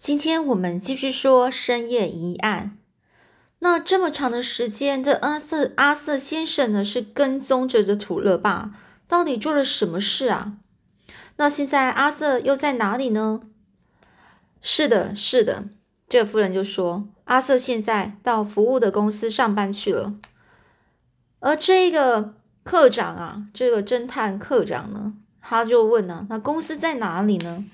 今天我们继续说深夜疑案。那这么长的时间，这阿瑟阿瑟先生呢是跟踪着这土勒爸，到底做了什么事啊？那现在阿瑟又在哪里呢？是的，是的，这夫人就说，阿瑟现在到服务的公司上班去了。而这个科长啊，这个侦探科长呢，他就问呢，那公司在哪里呢？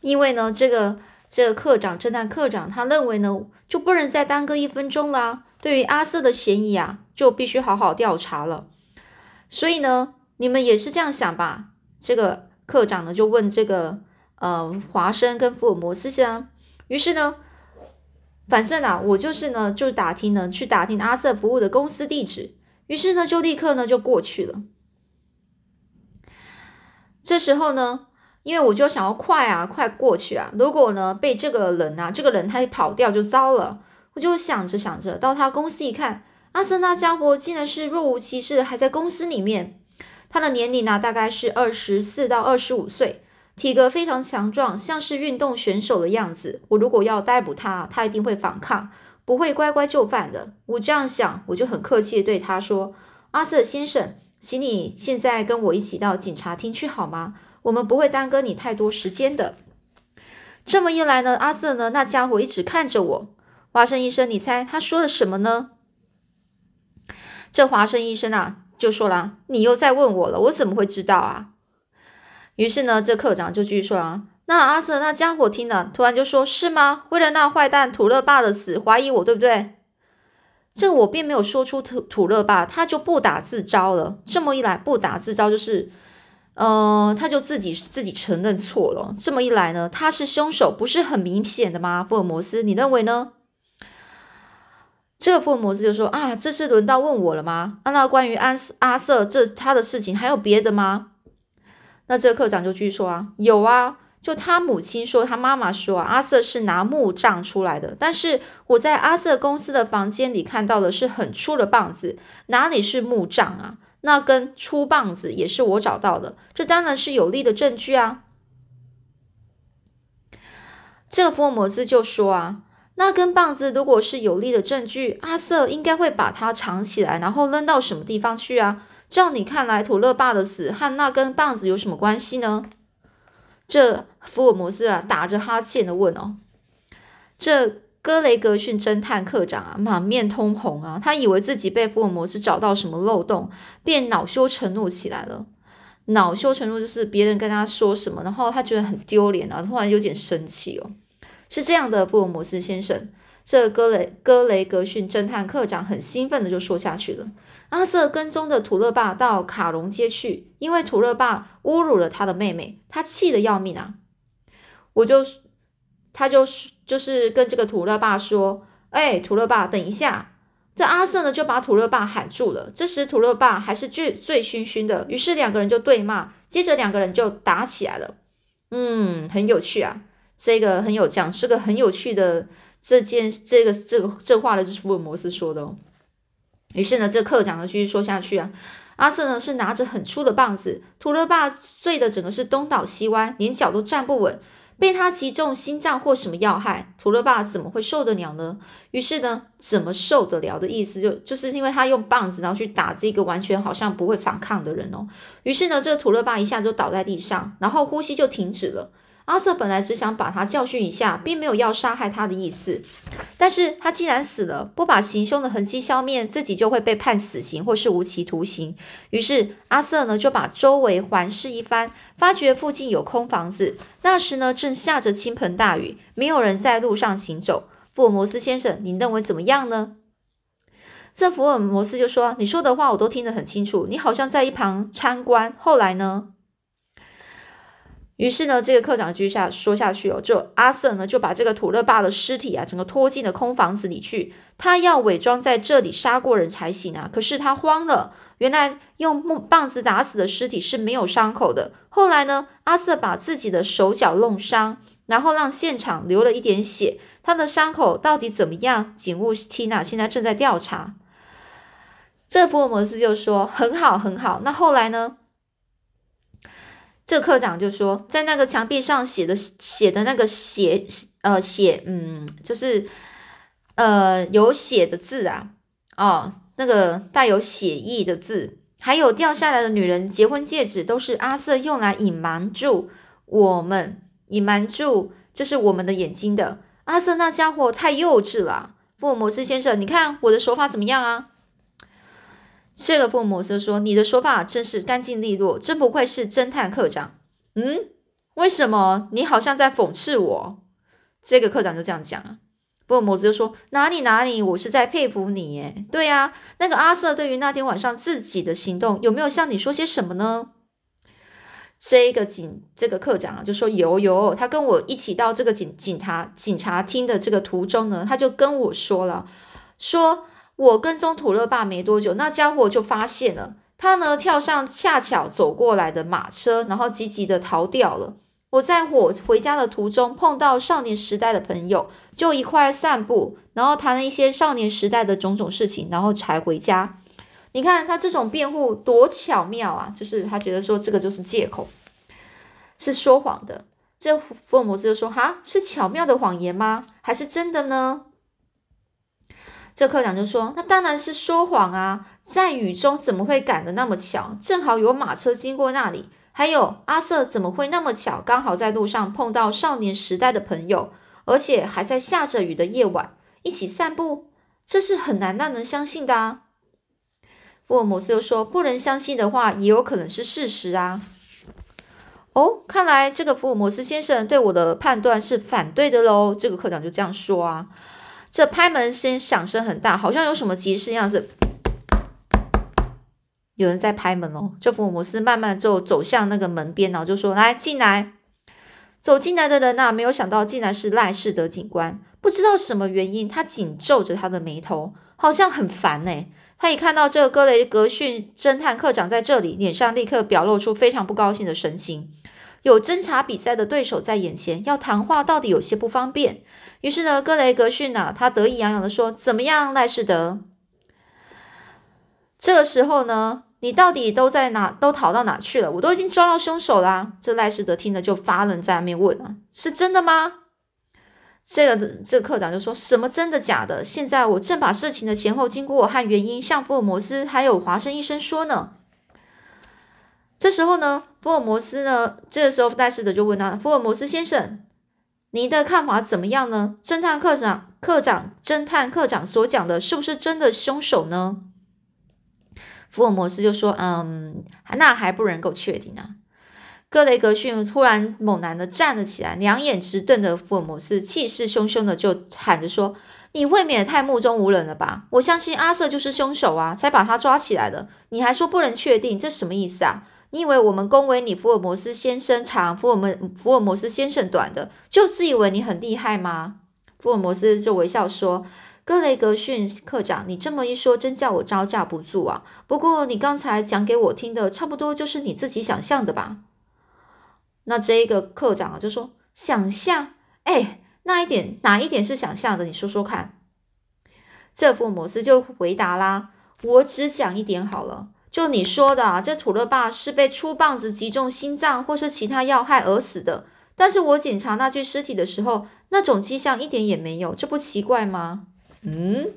因为呢，这个这个科长侦探科长他认为呢，就不能再耽搁一分钟啦。对于阿瑟的嫌疑啊，就必须好好调查了。所以呢，你们也是这样想吧？这个科长呢就问这个呃华生跟福尔摩斯先于是呢，反正啊，我就是呢就打听呢去打听阿瑟服务的公司地址。于是呢，就立刻呢就过去了。这时候呢。因为我就想要快啊，快过去啊！如果呢被这个人啊，这个人他跑掉就糟了。我就想着想着，到他公司一看，阿瑟那家伙竟然是若无其事的还在公司里面。他的年龄呢大概是二十四到二十五岁，体格非常强壮，像是运动选手的样子。我如果要逮捕他，他一定会反抗，不会乖乖就范的。我这样想，我就很客气的对他说：“阿瑟先生，请你现在跟我一起到警察厅去好吗？”我们不会耽搁你太多时间的。这么一来呢，阿瑟呢，那家伙一直看着我。华生医生，你猜他说了什么呢？这华生医生啊，就说了：“你又在问我了，我怎么会知道啊？”于是呢，这科长就继续说啊：“那阿瑟那家伙听了，突然就说：‘是吗？为了那坏蛋土乐爸的死，怀疑我，对不对？’这我并没有说出土土乐爸，他就不打自招了。这么一来，不打自招就是。”呃，他就自己自己承认错了。这么一来呢，他是凶手，不是很明显的吗？福尔摩斯，你认为呢？这个福尔摩斯就说：“啊，这是轮到问我了吗？那关于安阿瑟这他的事情，还有别的吗？”那这个科长就继续说：“啊，有啊，就他母亲说，他妈妈说，阿瑟是拿木杖出来的。但是我在阿瑟公司的房间里看到的是很粗的棒子，哪里是木杖啊？”那根粗棒子也是我找到的，这当然是有力的证据啊！这福尔摩斯就说啊，那根棒子如果是有力的证据，阿瑟应该会把它藏起来，然后扔到什么地方去啊？照你看来，土勒爸的死和那根棒子有什么关系呢？这福尔摩斯啊，打着哈欠的问哦，这。格雷格逊侦探课长啊，满面通红啊，他以为自己被福尔摩斯找到什么漏洞，便恼羞成怒起来了。恼羞成怒就是别人跟他说什么，然后他觉得很丢脸啊，突然有点生气哦。是这样的，福尔摩斯先生，这格雷格雷格逊侦探课长很兴奋的就说下去了。阿瑟跟踪的土勒爸到卡隆街去，因为土勒爸侮辱了他的妹妹，他气得要命啊。我就。他就是就是跟这个土乐爸说：“哎，土乐爸，等一下！”这阿瑟呢就把土乐爸喊住了。这时土乐爸还是醉醉醺醺的，于是两个人就对骂，接着两个人就打起来了。嗯，很有趣啊，这个很有讲，是个很有趣的这件这个这个这话呢，就是福尔摩斯说的哦。于是呢，这课长呢继续说下去啊。阿瑟呢是拿着很粗的棒子，土乐爸醉的整个是东倒西歪，连脚都站不稳。被他击中心脏或什么要害，图勒爸怎么会受得了呢？于是呢，怎么受得了的意思就就是因为他用棒子然后去打这个完全好像不会反抗的人哦。于是呢，这个图勒爸一下就倒在地上，然后呼吸就停止了。阿瑟本来只想把他教训一下，并没有要杀害他的意思。但是他既然死了，不把行凶的痕迹消灭，自己就会被判死刑或是无期徒刑。于是阿瑟呢就把周围环视一番，发觉附近有空房子。那时呢正下着倾盆大雨，没有人在路上行走。福尔摩斯先生，你认为怎么样呢？这福尔摩斯就说：“你说的话我都听得很清楚，你好像在一旁参观。后来呢？”于是呢，这个科长继续下说下去哦，就阿瑟呢就把这个土勒爸的尸体啊，整个拖进了空房子里去。他要伪装在这里杀过人才行啊。可是他慌了，原来用木棒子打死的尸体是没有伤口的。后来呢，阿瑟把自己的手脚弄伤，然后让现场流了一点血。他的伤口到底怎么样？警务 Tina 现在正在调查。这福尔摩斯就说：“很好，很好。那后来呢？”这科长就说，在那个墙壁上写的写的那个血呃写，嗯，就是呃有血的字啊，哦，那个带有血意的字，还有掉下来的女人结婚戒指，都是阿瑟用来隐瞒住我们，隐瞒住这是我们的眼睛的。阿瑟那家伙太幼稚了，福尔摩斯先生，你看我的手法怎么样啊？这个福尔摩斯说：“你的说法真是干净利落，真不愧是侦探课长。”嗯，为什么你好像在讽刺我？这个课长就这样讲啊。福摩斯就说：“哪里哪里，我是在佩服你耶。对呀，那个阿瑟对于那天晚上自己的行动，有没有向你说些什么呢？”这个警这个课长啊，就说：“有有，他跟我一起到这个警警察警察厅的这个途中呢，他就跟我说了，说。”我跟踪土勒爸没多久，那家伙就发现了他呢，跳上恰巧走过来的马车，然后急急的逃掉了。我在我回家的途中碰到少年时代的朋友，就一块散步，然后谈了一些少年时代的种种事情，然后才回家。你看他这种辩护多巧妙啊！就是他觉得说这个就是借口，是说谎的。这福尔摩斯就说：“哈，是巧妙的谎言吗？还是真的呢？”这科长就说：“那当然是说谎啊，在雨中怎么会赶得那么巧？正好有马车经过那里。还有阿瑟怎么会那么巧，刚好在路上碰到少年时代的朋友，而且还在下着雨的夜晚一起散步？这是很难让人相信的啊。”福尔摩斯又说：“不能相信的话，也有可能是事实啊。”哦，看来这个福尔摩斯先生对我的判断是反对的喽。这个科长就这样说啊。这拍门声响声很大，好像有什么急事样子。有人在拍门哦。这福尔摩斯慢慢就走向那个门边，然后就说：“来，进来。”走进来的人呐，没有想到竟然是赖士德警官。不知道什么原因，他紧皱着他的眉头，好像很烦呢。他一看到这个格雷格逊侦探课长在这里，脸上立刻表露出非常不高兴的神情。有侦查比赛的对手在眼前，要谈话到底有些不方便。于是呢，格雷格逊呐，他得意洋洋的说：“怎么样，赖士德？这个时候呢，你到底都在哪？都逃到哪去了？我都已经抓到凶手啦！”这赖士德听了就发愣，在那边问啊：“是真的吗？”这个这个课长就说什么真的假的？现在我正把事情的前后经过和原因向福尔摩斯还有华生医生说呢。这时候呢，福尔摩斯呢，这个时候赖士德就问他：“福尔摩斯先生。”你的看法怎么样呢？侦探课长、课长、侦探课长所讲的是不是真的凶手呢？福尔摩斯就说：“嗯，那还不能够确定啊。”格雷格逊突然猛然的站了起来，两眼直瞪着福尔摩斯，气势汹汹的就喊着说：“你未免太目中无人了吧？我相信阿瑟就是凶手啊，才把他抓起来的。你还说不能确定，这什么意思啊？”你以为我们恭维你福尔摩斯先生长，福尔摩福尔摩斯先生短的，就自以为你很厉害吗？福尔摩斯就微笑说：“格雷格逊课长，你这么一说，真叫我招架不住啊。不过你刚才讲给我听的，差不多就是你自己想象的吧？”那这一个课长啊，就说：“想象？哎，那一点哪一点是想象的？你说说看。”这福尔摩斯就回答啦：“我只讲一点好了。”就你说的啊，这土乐爸是被粗棒子击中心脏或是其他要害而死的。但是我检查那具尸体的时候，那种迹象一点也没有，这不奇怪吗？嗯，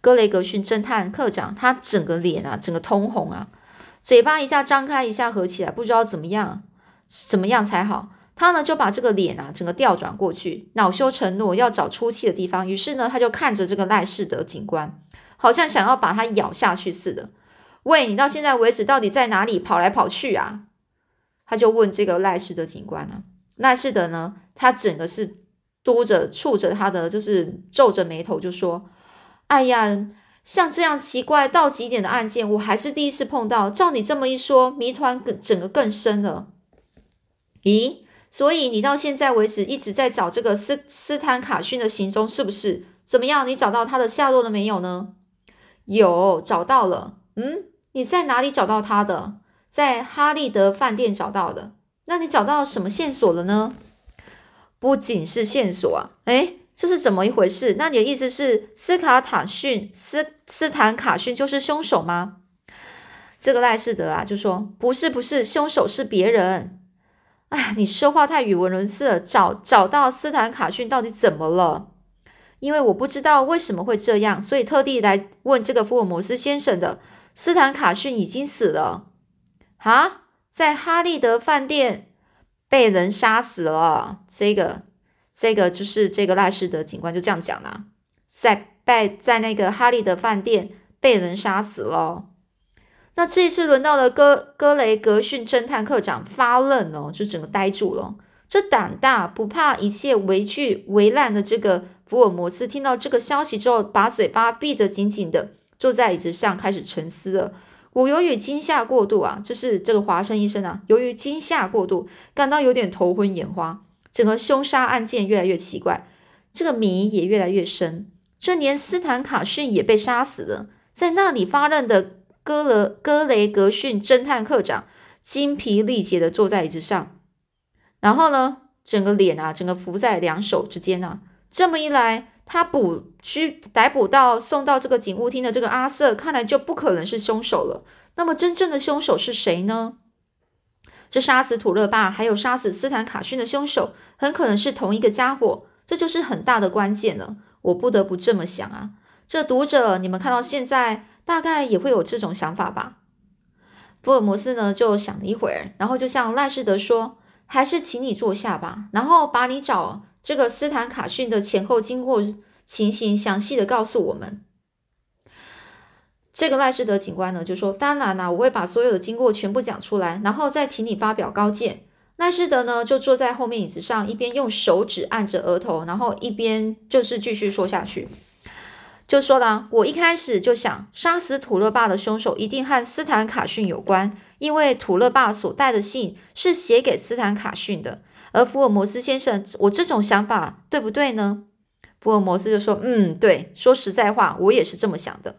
格雷格逊侦探课长，他整个脸啊，整个通红啊，嘴巴一下张开，一下合起来，不知道怎么样，怎么样才好。他呢就把这个脸啊，整个调转过去，恼羞成怒，要找出气的地方。于是呢，他就看着这个赖士德警官，好像想要把他咬下去似的。喂，你到现在为止到底在哪里跑来跑去啊？他就问这个赖氏的警官啊。赖氏的呢，他整个是嘟着、蹙着他的，就是皱着眉头，就说：“哎呀，像这样奇怪到极点的案件，我还是第一次碰到。照你这么一说，谜团更整个更深了。咦？所以你到现在为止一直在找这个斯斯坦卡逊的行踪，是不是？怎么样？你找到他的下落了没有呢？有，找到了。嗯。”你在哪里找到他的？在哈利德饭店找到的。那你找到什么线索了呢？不仅是线索啊，诶，这是怎么一回事？那你的意思是斯卡塔逊斯斯坦卡逊就是凶手吗？这个赖士德啊就说不是不是，凶手是别人哎，你说话太语无伦次了。找找到斯坦卡逊到底怎么了？因为我不知道为什么会这样，所以特地来问这个福尔摩斯先生的。斯坦卡逊已经死了啊，在哈利德饭店被人杀死了。这个这个就是这个赖士德警官就这样讲啦，在在在那个哈利德饭店被人杀死了。那这一次轮到了哥哥雷格逊侦探课长发愣哦，就整个呆住了。这胆大不怕一切围惧围烂的这个福尔摩斯，听到这个消息之后，把嘴巴闭得紧紧的，坐在椅子上开始沉思了。我由于惊吓过度啊，这是这个华生医生啊，由于惊吓过度，感到有点头昏眼花。整个凶杀案件越来越奇怪，这个谜也越来越深。这年斯坦卡逊也被杀死了，在那里发愣的。戈勒戈雷格逊侦探课长精疲力竭的坐在椅子上，然后呢，整个脸啊，整个伏在两手之间啊。这么一来，他捕拘逮捕到送到这个警务厅的这个阿瑟，看来就不可能是凶手了。那么，真正的凶手是谁呢？这杀死土勒巴还有杀死斯坦卡逊的凶手，很可能是同一个家伙。这就是很大的关键了。我不得不这么想啊。这读者，你们看到现在。大概也会有这种想法吧。福尔摩斯呢，就想了一会儿，然后就向赖士德说：“还是请你坐下吧，然后把你找这个斯坦卡逊的前后经过情形详细的告诉我们。”这个赖士德警官呢，就说：“当然啦，我会把所有的经过全部讲出来，然后再请你发表高见。”赖士德呢，就坐在后面椅子上，一边用手指按着额头，然后一边就是继续说下去。就说了，我一开始就想，杀死土勒爸的凶手一定和斯坦卡逊有关，因为土勒爸所带的信是写给斯坦卡逊的。而福尔摩斯先生，我这种想法对不对呢？福尔摩斯就说：“嗯，对，说实在话，我也是这么想的。”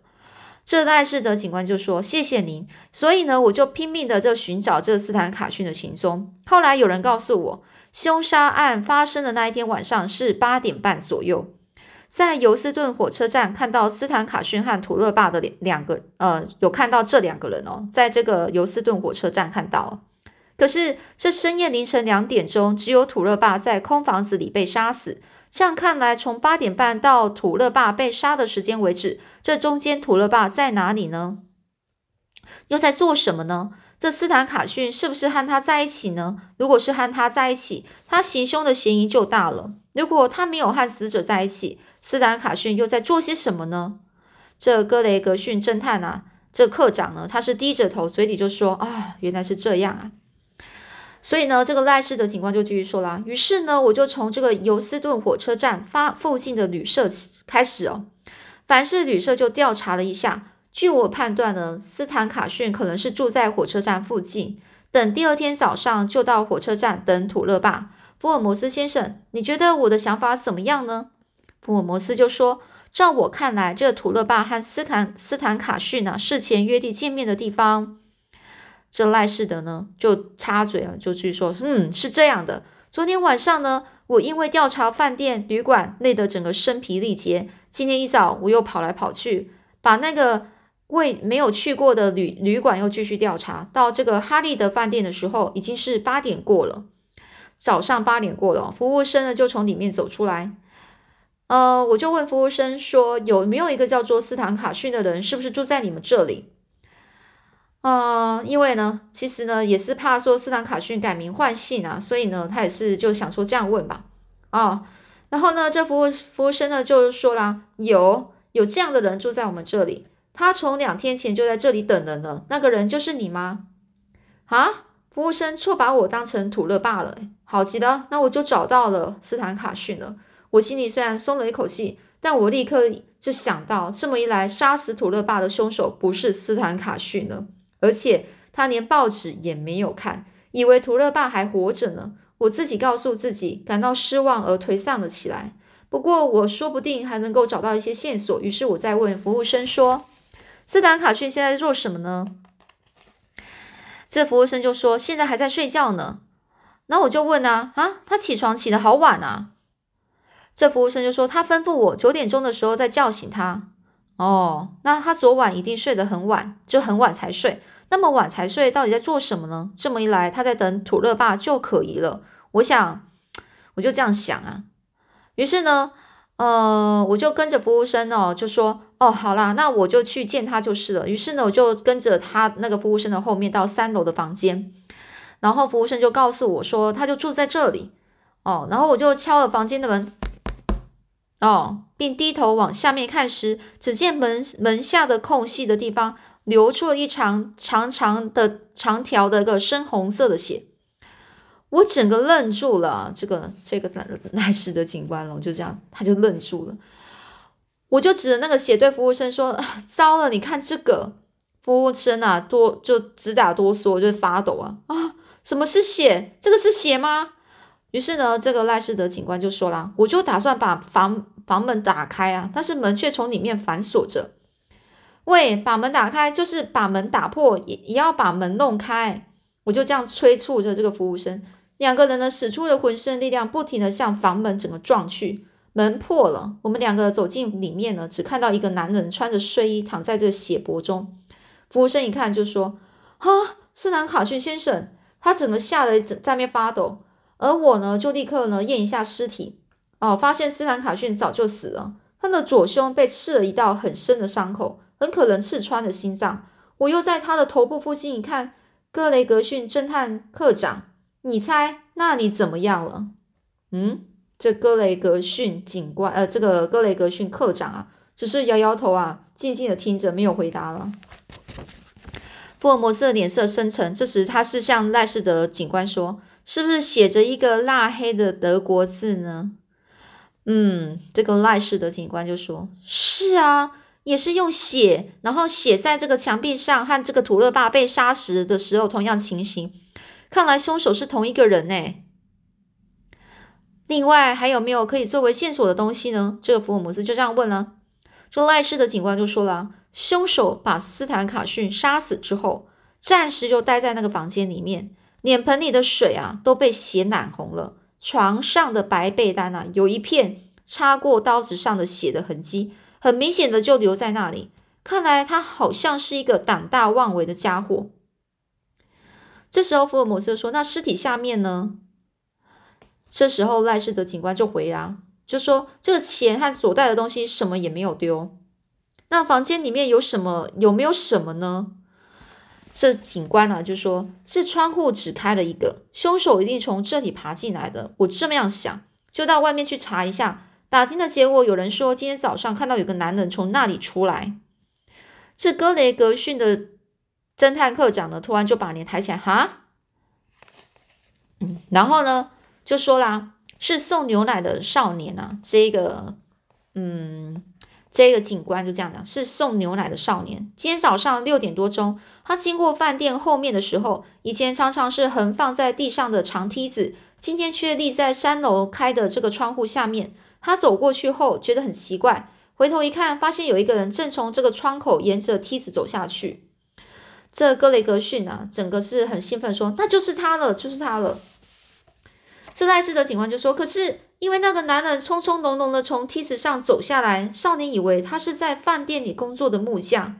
这代士德警官就说：“谢谢您。”所以呢，我就拼命的就寻找这个斯坦卡逊的行踪。后来有人告诉我，凶杀案发生的那一天晚上是八点半左右。在尤斯顿火车站看到斯坦卡逊和土勒巴的两两个，呃，有看到这两个人哦，在这个尤斯顿火车站看到。可是这深夜凌晨两点钟，只有土勒爸在空房子里被杀死。这样看来，从八点半到土勒爸被杀的时间为止，这中间土勒爸在哪里呢？又在做什么呢？这斯坦卡逊是不是和他在一起呢？如果是和他在一起，他行凶的嫌疑就大了。如果他没有和死者在一起，斯坦卡逊又在做些什么呢？这格雷格逊侦探啊，这课长呢，他是低着头，嘴里就说：“啊，原来是这样啊。”所以呢，这个赖氏的警官就继续说了。于是呢，我就从这个尤斯顿火车站发附近的旅社开始哦，凡是旅社就调查了一下。据我判断呢，斯坦卡逊可能是住在火车站附近，等第二天早上就到火车站等土勒巴。福尔摩斯先生，你觉得我的想法怎么样呢？福尔摩斯就说：“照我看来，这土勒巴和斯坦斯坦卡逊呢事前约定见面的地方。”这赖世德呢就插嘴啊，就去说：“嗯，是这样的。昨天晚上呢，我因为调查饭店旅馆，累得整个身疲力竭。今天一早，我又跑来跑去，把那个未没有去过的旅旅馆又继续调查。到这个哈利德饭店的时候，已经是八点过了，早上八点过了。服务生呢就从里面走出来。”呃，我就问服务生说，有没有一个叫做斯坦卡逊的人，是不是住在你们这里？呃，因为呢，其实呢，也是怕说斯坦卡逊改名换姓啊，所以呢，他也是就想说这样问吧。啊，然后呢，这服务服务生呢就说啦，有有这样的人住在我们这里，他从两天前就在这里等人了。那个人就是你吗？啊，服务生错把我当成土乐霸了。好极了，那我就找到了斯坦卡逊了。我心里虽然松了一口气，但我立刻就想到，这么一来，杀死土乐霸的凶手不是斯坦卡逊了，而且他连报纸也没有看，以为图勒爸还活着呢。我自己告诉自己，感到失望而颓丧了起来。不过，我说不定还能够找到一些线索。于是我在问服务生说：“斯坦卡逊现在在做什么呢？”这服务生就说：“现在还在睡觉呢。”那我就问啊啊，他起床起得好晚啊！这服务生就说：“他吩咐我九点钟的时候再叫醒他。”哦，那他昨晚一定睡得很晚，就很晚才睡。那么晚才睡，到底在做什么呢？这么一来，他在等土乐爸就可疑了。我想，我就这样想啊。于是呢，呃，我就跟着服务生哦，就说：“哦，好啦，那我就去见他就是了。”于是呢，我就跟着他那个服务生的后面到三楼的房间，然后服务生就告诉我说，他就住在这里哦。然后我就敲了房间的门。哦，并低头往下面看时，只见门门下的空隙的地方流出了一长长长的长条的一个深红色的血。我整个愣住了，这个这个赖赖氏的警官了，就这样，他就愣住了。我就指着那个血对服务生说：“糟了，你看这个。”服务生啊，多就直打哆嗦，就发抖啊啊！什么是血？这个是血吗？于是呢，这个赖士德警官就说啦：“我就打算把房。”房门打开啊，但是门却从里面反锁着。喂，把门打开就是把门打破，也也要把门弄开。我就这样催促着这个服务生，两个人呢使出了浑身力量，不停的向房门整个撞去。门破了，我们两个走进里面呢，只看到一个男人穿着睡衣躺在这血泊中。服务生一看就说：“哈，斯南卡逊先生！”他整个吓得在面发抖，而我呢就立刻呢验一下尸体。哦，发现斯坦卡逊早就死了，他的左胸被刺了一道很深的伤口，很可能刺穿了心脏。我又在他的头部附近一看，格雷格逊侦探课长，你猜那里怎么样了？嗯，这格雷格逊警官，呃，这个格雷格逊课长啊，只是摇摇头啊，静静的听着，没有回答了。福尔摩斯的脸色深沉，这时他是向赖士德警官说：“是不是写着一个蜡黑的德国字呢？”嗯，这个赖氏的警官就说：“是啊，也是用血，然后写在这个墙壁上，和这个土勒爸被杀时的时候同样情形。看来凶手是同一个人呢。另外还有没有可以作为线索的东西呢？”这个福尔摩斯就这样问了。这赖氏的警官就说了：“凶手把斯坦卡逊杀死之后，暂时就待在那个房间里面，脸盆里的水啊都被血染红了。”床上的白被单啊，有一片擦过刀子上的血的痕迹，很明显的就留在那里。看来他好像是一个胆大妄为的家伙。这时候福尔摩斯说：“那尸体下面呢？”这时候赖世德警官就回答，就说：“这个钱和所带的东西什么也没有丢。那房间里面有什么？有没有什么呢？”这警官呢就说：“这窗户只开了一个，凶手一定从这里爬进来的。”我这么样想，就到外面去查一下。打听的结果，有人说今天早上看到有个男人从那里出来。这格雷格逊的侦探课长呢，突然就把脸抬起来，哈，嗯，然后呢就说啦：“是送牛奶的少年啊，这个，嗯。”这个警官就这样讲，是送牛奶的少年。今天早上六点多钟，他经过饭店后面的时候，以前常常是横放在地上的长梯子，今天却立在三楼开的这个窗户下面。他走过去后，觉得很奇怪，回头一看，发现有一个人正从这个窗口沿着梯子走下去。这格雷格逊啊，整个是很兴奋，说：“那就是他了，就是他了。”这赖斯的警官就说：“可是。”因为那个男人匆匆忙忙的从梯子上走下来，少年以为他是在饭店里工作的木匠，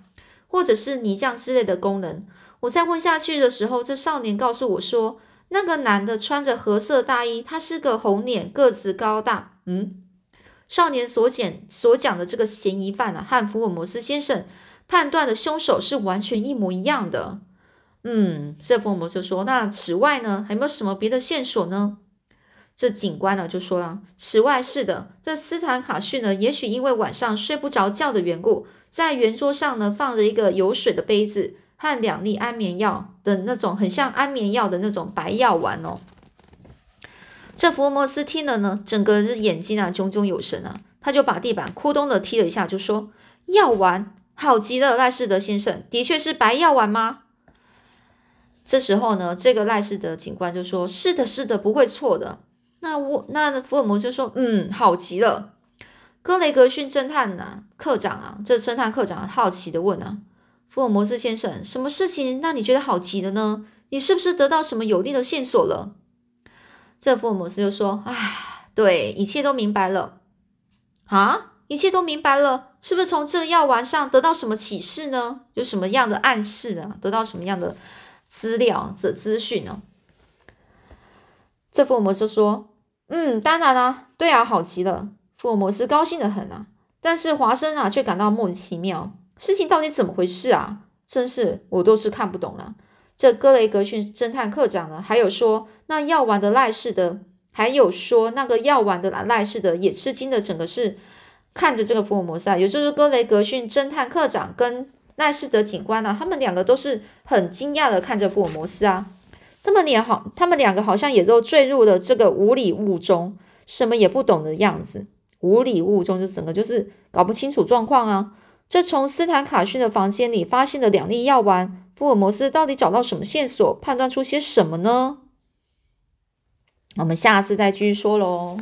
或者是泥匠之类的工人。我再问下去的时候，这少年告诉我说，那个男的穿着褐色大衣，他是个红脸，个子高大。嗯，少年所讲所讲的这个嫌疑犯啊，和福尔摩斯先生判断的凶手是完全一模一样的。嗯，这福尔摩斯说，那此外呢，还有没有什么别的线索呢？这警官呢就说了：“此外是的，这斯坦卡逊呢，也许因为晚上睡不着觉的缘故，在圆桌上呢放着一个有水的杯子和两粒安眠药的那种很像安眠药的那种白药丸哦。”这福尔摩斯听了呢，整个眼睛啊炯炯有神啊，他就把地板咕咚的踢了一下，就说：“药丸好极了，赖士德先生，的确是白药丸吗？”这时候呢，这个赖士德警官就说：“是的，是的，不会错的。”那我那福尔摩斯就说：“嗯，好极了。”格雷格逊侦探呢，课长啊，这侦探课长好奇的问啊：“福尔摩斯先生，什么事情让你觉得好奇的呢？你是不是得到什么有力的线索了？”这福尔摩斯就说：“哎，对，一切都明白了。”啊，一切都明白了，是不是从这药丸上得到什么启示呢？有什么样的暗示啊？得到什么样的资料、这资讯呢？这福尔摩斯说：“嗯，当然啦，对啊，好极了。”福尔摩斯高兴的很啊，但是华生啊却感到莫名其妙，事情到底怎么回事啊？真是我都是看不懂了。这格雷格逊侦探课长呢，还有说那药丸的赖世的，还有说那个药丸的赖世的，也吃惊的，整个是看着这个福尔摩斯啊，也就是格雷格逊侦探课长跟赖士德警官呢，他们两个都是很惊讶的看着福尔摩斯啊。他们俩好，他们两个好像也都坠入了这个无里雾中，什么也不懂的样子。无里雾中，就整个就是搞不清楚状况啊。这从斯坦卡逊的房间里发现的两粒药丸，福尔摩斯到底找到什么线索，判断出些什么呢？我们下次再继续说喽。